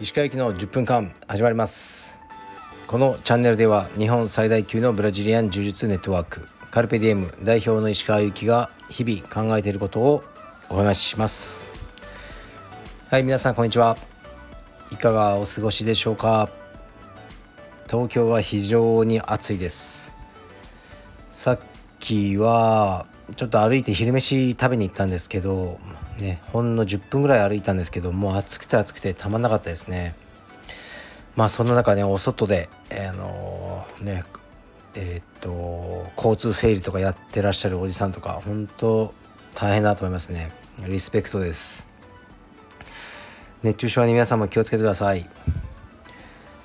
石川行きの10分間始まりますこのチャンネルでは日本最大級のブラジリアン柔術ネットワークカルペディエム代表の石川行きが日々考えていることをお話しします。はい皆さんこんにちは。いかがお過ごしでしょうか。東京は非常に暑いです。っきはちょっと歩いて昼飯食べに行ったんですけどねほんの10分ぐらい歩いたんですけどもう暑くて暑くてたまんなかったですね。まあその中ねお外で、あのー、ねえー、っと交通整理とかやってらっしゃるおじさんとか本当大変だと思いますね。リスペクトです。熱中症に皆さんも気をつけてください。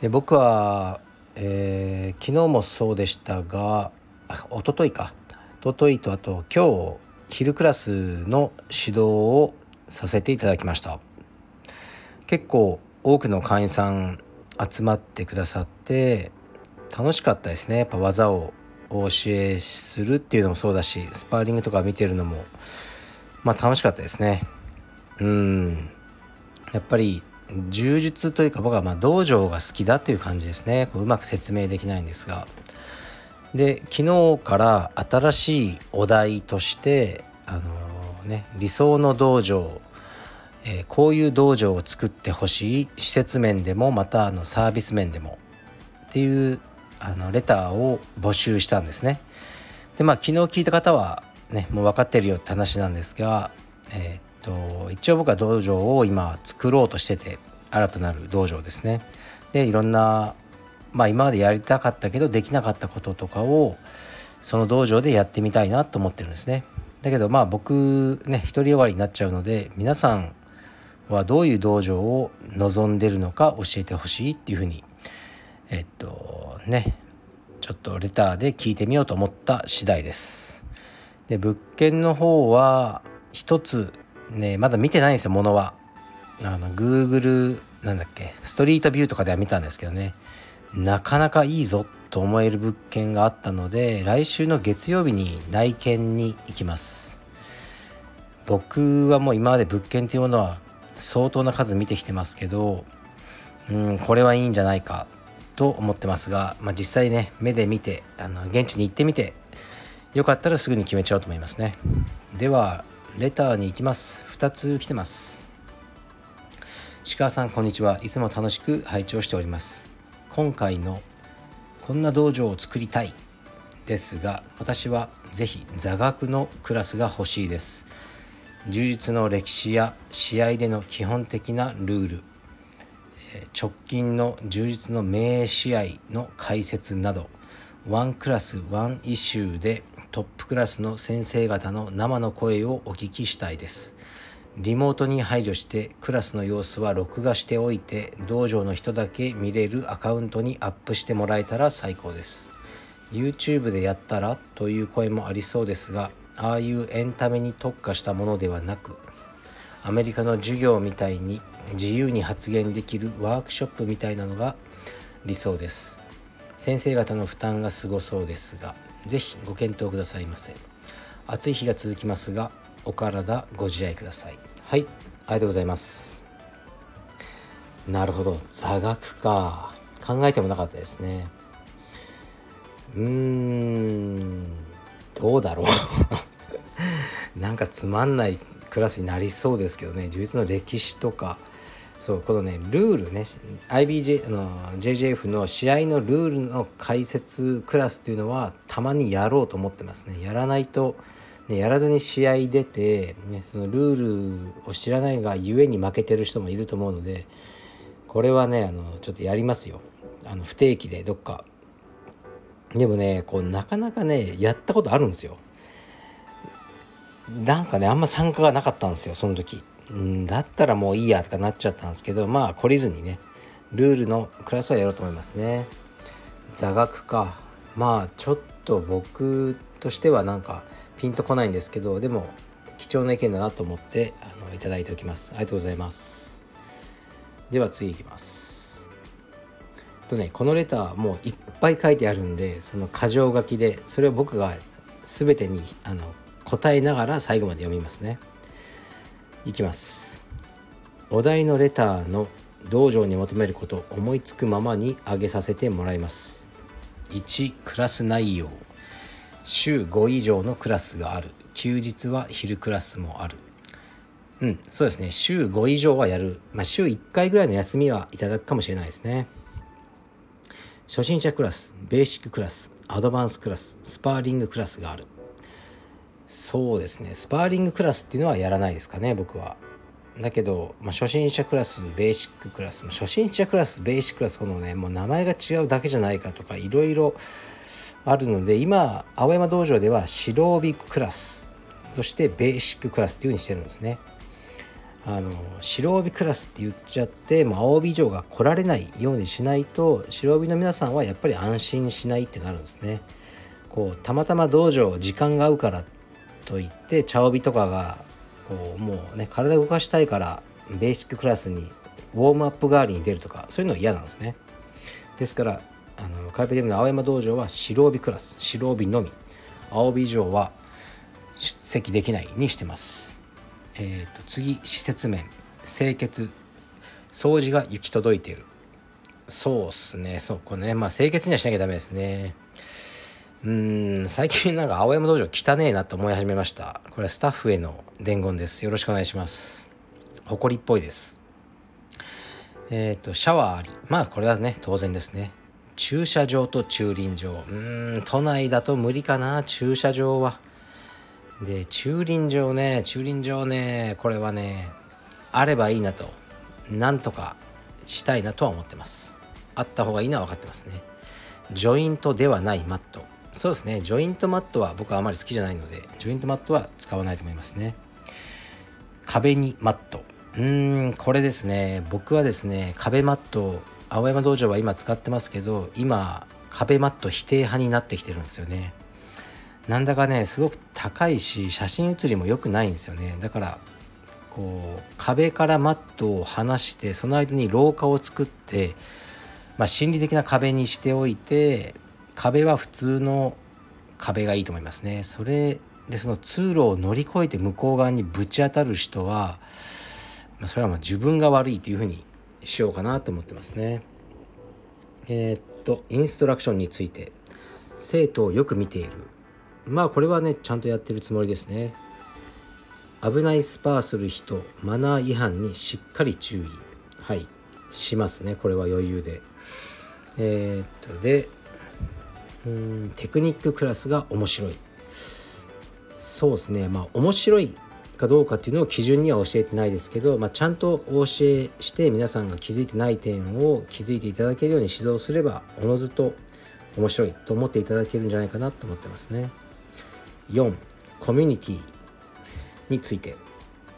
で僕は、えー、昨日もそうでしたが一昨日か。一昨日とあと今日昼クラスの指導をさせていただきました。結構多くの会員さん集まってくださって楽しかったですね。やっぱ技をお教えするっていうのもそうだしスパーリングとか見てるのもまあ楽しかったですね。うん。やっぱり柔術というか僕はま道場が好きだという感じですね。こううまく説明できないんですが。で昨日から新しいお題としてあのー、ね理想の道場えー、こういう道場を作ってほしい施設面でもまたあのサービス面でもっていうあのレターを募集したんですね。でまあ昨日聞いた方はねもう分かってるよって話なんですが、えー、っと一応僕は道場を今作ろうとしてて新たなる道場ですね。でいろんなまあ今までやりたかったけどできなかったこととかをその道場でやってみたいなと思ってるんですね。だけどまあ僕ね独りよがりになっちゃうので皆さんはどういう道場を望んでるのか教えてほしいっていうふうにえっとねちょっとレターで聞いてみようと思った次第です。で物件の方は一つねまだ見てないんですよものは。あの Google なんだっけストリートビューとかでは見たんですけどねなかなかいいぞと思える物件があったので来週の月曜日に内見に行きます。僕はもう今まで物件というものは相当な数見てきてますけどうんこれはいいんじゃないかと思ってますが、まあ、実際ね目で見てあの現地に行ってみてよかったらすぐに決めちゃおうと思いますね。ではレターに行きます。2つ来てます。石川さんこんにちは。いつも楽しく拝聴しております。今回のこんな道場を作りたいですが私はぜひ座学のクラスが欲しいです。柔術の歴史や試合での基本的なルール直近の充実の名試合の解説などワンクラスワンイシューでトップクラスの先生方の生の声をお聞きしたいです。リモートに配慮してクラスの様子は録画しておいて道場の人だけ見れるアカウントにアップしてもらえたら最高です。YouTube でやったらという声もありそうですがああいうエンタメに特化したものではなくアメリカの授業みたいに自由に発言できるワークショップみたいなのが理想です。先生方の負担がすごそうですが是非ご検討くださいませ。暑い日が続きますがお体ご自愛ください。はいありがとうございます。なるほど。座学か。考えてもなかったですね。うーんどうだろう。なんかつまんないクラスになりそうですけどね。充実の歴史とか。そうこのねルールね IBJ の JJF の試合のルールの解説クラスっていうのはたまにやろうと思ってますね。やらないと、ね、やらずに試合出て、ね、そのルールを知らないがゆえに負けてる人もいると思うのでこれはねあのちょっとやりますよ。あの不定期でどっか。でもねこうなかなかねやったことあるんですよ。なんかねあんま参加がなかったんですよその時。うんだったらもういいやとかなっちゃったんですけどまあ懲りずにねルールのクラスはやろうと思いますね。座学か。まあちょっと僕としてはなんかピンとこないんですけどでも貴重な意見だなと思ってあのいただいておきます。ありがとうございます。では次いきます。とねこのレターもういっぱい書いてあるんでその箇条書きでそれを僕が全てにあの答えながら最後まで読みますね。いきます。お題のレターの道場に求めること思いつくままに挙げさせてもらいます。1クラス内容。週5以上のクラスがある。休日は昼クラスもある。うんそうですね。週5以上はやる、まあ、週1回ぐらいの休みはいただくかもしれないですね。初心者クラスベーシッククラスアドバンスクラススパーリングクラスがある。そうですね。スパーリングクラスっていうのはやらないですかね僕は。だけど、まあ、初心者クラスベーシッククラス。初心者クラスベーシッククラスこのねもう名前が違うだけじゃないかとかいろいろあるので今青山道場では白帯クラスそしてベーシッククラスっていう風にしてるんですね。あの白帯クラスって言っちゃってもう青帯以上が来られないようにしないと白帯の皆さんはやっぱり安心しないってなるんですね。こうたまたま道場時間が合うからといって茶帯とかがこうもうね体動かしたいからベーシッククラスにウォームアップ代わりに出るとかそういうのは嫌なんですね。ですからあのカルペディウムの青山道場は白帯クラス白帯のみ。青帯以上は出席できないにしてます。えーと、次施設面。清潔。掃除が行き届いている。そうっすね。そうこれねまあ清潔にはしなきゃダメですね。うん最近なんか青山道場汚ねえなと思い始めました。これはスタッフへの伝言です。よろしくお願いします。埃っぽいです。えっ、ー、とシャワーあり。まあこれはね当然ですね。駐車場と駐輪場。うん都内だと無理かな駐車場は。で駐輪場ね駐輪場ねこれはねあればいいなとなんとかしたいなとは思ってます。あった方がいいのは分かってますね。ジョイントではないマット。そうですねジョイントマットは僕はあまり好きじゃないのでジョイントマットは使わないと思いますね。壁にマット。うーんこれですね僕はですね壁マット青山道場は今使ってますけど今壁マット否定派になってきてるんですよね。なんだかねすごく高いし写真写りも良くないんですよね。だからこう壁からマットを離してその間に廊下を作って、まあ、心理的な壁にしておいて壁は普通の壁がいいと思いますね。それでその通路を乗り越えて向こう側にぶち当たる人は、まあ、それはもう自分が悪いというふうにしようかなと思ってますね。えー、っとインストラクションについて。生徒をよく見ている。まあこれはねちゃんとやってるつもりですね。危ないスパーする人マナー違反にしっかり注意。はい。しますね。これは余裕で。えー、っとでうんテクニッククラスが面白い。そうですね。まあ面白いかどうかっていうのを基準には教えてないですけど、まあ、ちゃんとお教えして皆さんが気づいてない点を気づいていただけるように指導すればおのずと面白いと思っていただけるんじゃないかなと思ってますね。4コミュニティについて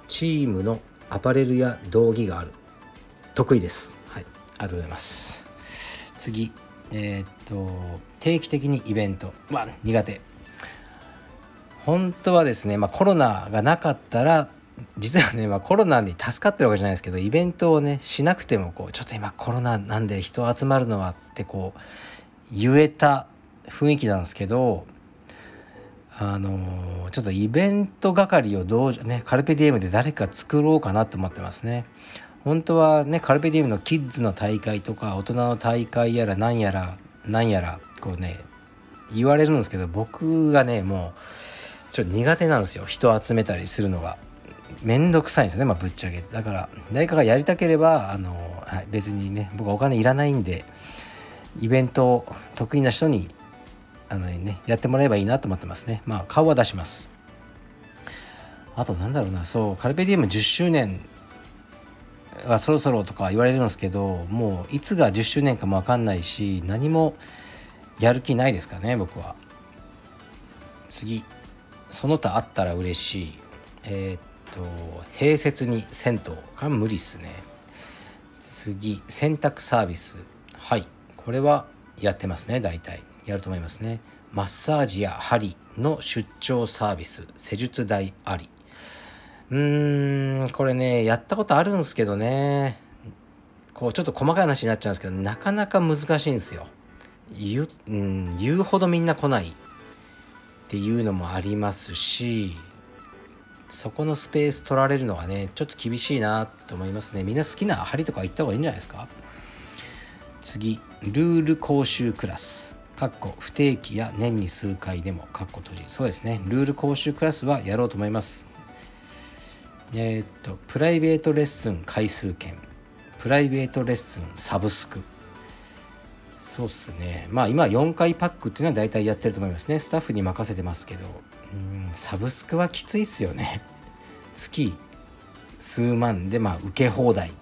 チームのアパレルや道着がある。得意です。はい。ありがとうございます。次えー、っと定期的にイベント。は苦手。本当はですね、まあ、コロナがなかったら実はね、まあ、コロナに助かってるわけじゃないですけどイベントをねしなくてもこうちょっと今コロナなんで人集まるのはってこう言えた雰囲気なんですけどあのちょっとイベント係をどうねカルペディエムで誰か作ろうかなと思ってますね。本当はねカルペディエムのキッズの大会とか大人の大会やら何やら何やらこうね言われるんですけど僕がねもうちょっと苦手なんですよ。人を集めたりするのが。めんどくさいんですよねまあぶっちゃけ。だから誰かがやりたければあの、はい、別にね僕はお金いらないんでイベント得意な人にあのねやってもらえばいいなと思ってますね。まあ顔は出します。あとなんだろうなそうカルペディウム10周年はそろそろとか言われるんですけどもういつが10周年かも分かんないし何もやる気ないですかね僕は。次。その他あったら嬉しい。えー、っと併設に銭湯が無理っすね。次洗濯サービス。はい。これはやってますね大体。やると思いますね。マッサージや針の出張サービス。施術代あり。うーんこれねやったことあるんですけどね。こうちょっと細かい話になっちゃうんですけどなかなか難しいんですよ。言う,、うん、言うほどみんな来ない。っていうのもありますしそこのスペース取られるのがねちょっと厳しいなと思いますね。みんな好きな針とか行った方がいいんじゃないですか？次ルール講習クラス。かっこ不定期や年に数回でもかっこ閉じ。そうですね。ルール講習クラスはやろうと思います。えー、っとプライベートレッスン回数券。プライベートレッスンサブスク。そうっすね。まあ今4回パックっていうのは大体やってると思いますね。スタッフに任せてますけど。うんサブスクはきついっすよね。月数万でまあ受け放題。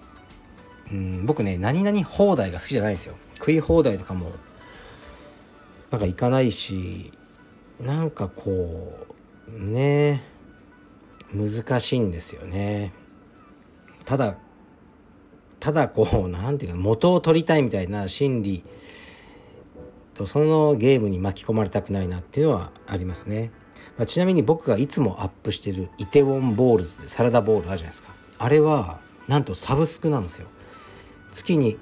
うん僕ね何々放題が好きじゃないですよ。食い放題とかもなんか行かないしなんかこうね難しいんですよね。ただただこう何て言うか元を取りたいみたいな心理とそのゲームに巻き込まれたくないなっていうのはありますね、まあ、ちなみに僕がいつもアップしてるイテウォンボールズでサラダボールあるじゃないですか。あれはなんとサブスクなんですよ。月に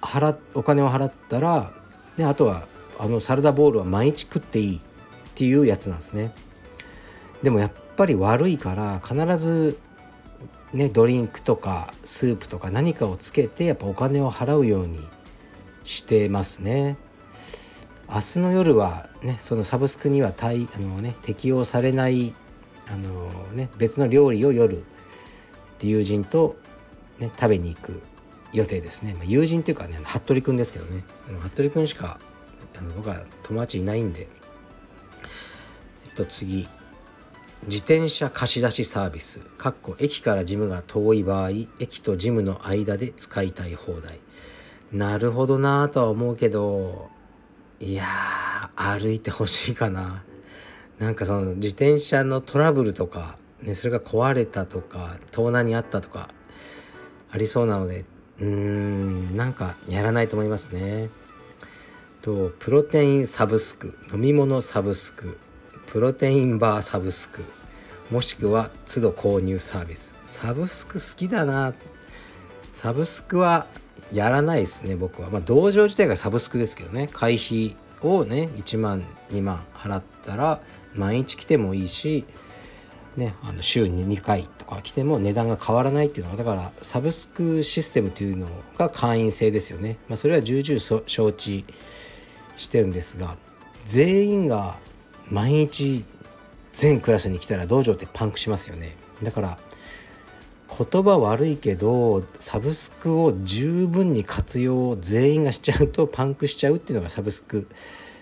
払お金を払ったらであとはあのサラダボールは毎日食っていいっていうやつなんですね。でもやっぱり悪いから必ずねドリンクとかスープとか何かをつけてやっぱお金を払うようにしてますね。明日の夜はねそのサブスクには対あの、ね、適用されないあの、ね、別の料理を夜友人と、ね、食べに行く予定ですね、まあ、友人っていうかね服部君ですけどね。服部君しかあの僕は友達いないんで。えっと次。自転車貸し出しサービス。かっこ駅からジムが遠い場合駅とジムの間で使いたい放題。なるほどなぁとは思うけどいや歩いてほしいかな。なんかその自転車のトラブルとか、ね、それが壊れたとか盗難にあったとかありそうなのでうーんなんかやらないと思いますね。とプロテインサブスク飲み物サブスクプロテインバーサブスクもしくは都度購入サービス。サブスク好きだな。サブスクはやらないですね僕は。まあ道場自体がサブスクですけどね。会費をね1万2万払ったら毎日来てもいいしね、あの週に2回とか来ても値段が変わらないっていうのはだからサブスクシステムというのが会員制ですよね、まあ、それは重々承知してるんですが全員が毎日全クラスに来たら道場ってパンクしますよね。だから言葉悪いけどサブスクを十分に活用全員がしちゃうとパンクしちゃうっていうのがサブスク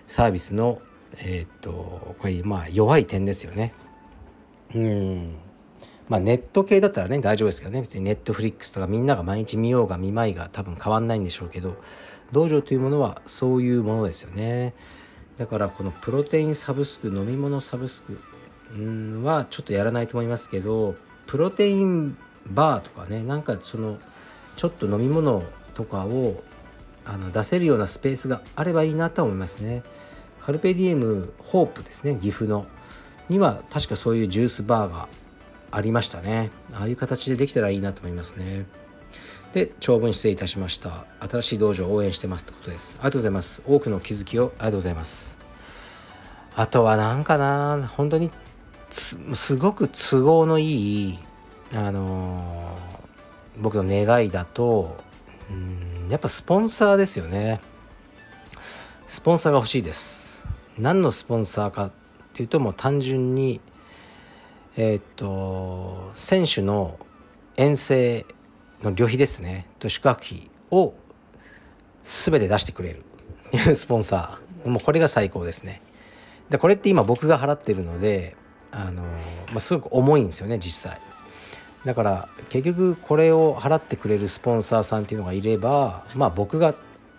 サービスのえー、っとこれまあ弱い点ですよね。うん。まあネット系だったらね大丈夫ですけどね。別にネットフリックスとかみんなが毎日見ようが見まいが多分変わんないんでしょうけど道場というものはそういうものですよね。だからこのプロテインサブスク飲み物サブスクうんはちょっとやらないと思いますけどプロテインバーとかねなんかそのちょっと飲み物とかをあの出せるようなスペースがあればいいなと思いますね。カルペディエムホープですね岐阜のには確かそういうジュースバーがありましたね。ああいう形でできたらいいなと思いますね。で長文失礼いたしました。新しい道場を応援してますってことです。ありがとうございます。多くの気づきをありがとうございます。あとは何かな本当にすごく都合のいいあのー、僕の願いだとうんやっぱスポンサーですよね。スポンサーが欲しいです。何のスポンサーかっていうともう単純にえー、っと選手の遠征の旅費ですね。と宿泊費を全て出してくれる。スポンサー。もうこれが最高ですね。でこれって今僕が払ってるのであの、まあ、すごく重いんですよね実際。だから結局これを払ってくれるスポンサーさんっていうのがいればまあ僕が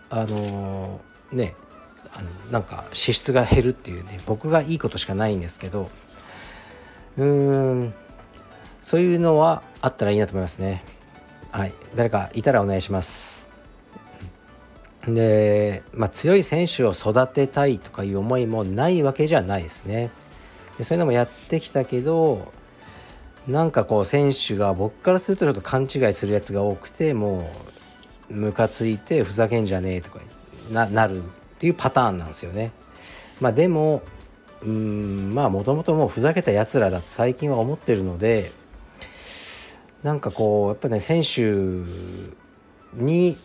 あのねあのなんか支出が減るっていうね僕がいいことしかないんですけどうーんそういうのはあったらいいなと思いますね。はい。誰かいたらお願いします。で、まあ、強い選手を育てたいとかいう思いもないわけじゃないですね。でそういうのもやってきたけどなんかこう選手が僕からするとちょっと勘違いするやつが多くてもうムカついてふざけんじゃねえとかななるっていうパターンなんですよね。まあでもうんまあもともともうふざけたやつらだと最近は思ってるのでなんかこうやっぱね選手に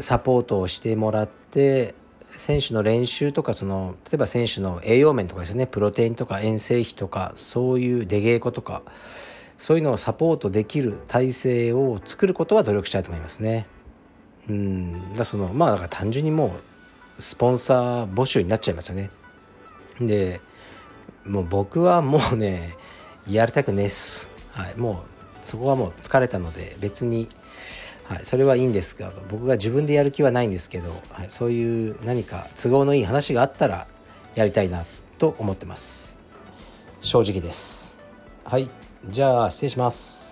サポートをしてもらって選手の練習とかその例えば選手の栄養面とかですよねプロテインとか遠征費とかそういう出稽古とかそういうのをサポートできる体制を作ることは努力したいと思いますね。うん。だそのまあだから単純にもうスポンサー募集になっちゃいますよね。でもう僕はもうねやりたくねえっす。はい、もうそこはもう疲れたので別に、はい、それはいいんですが僕が自分でやる気はないんですけど、はい、そういう何か都合のいい話があったらやりたいなと思ってます。正直です。はい。じゃあ失礼します。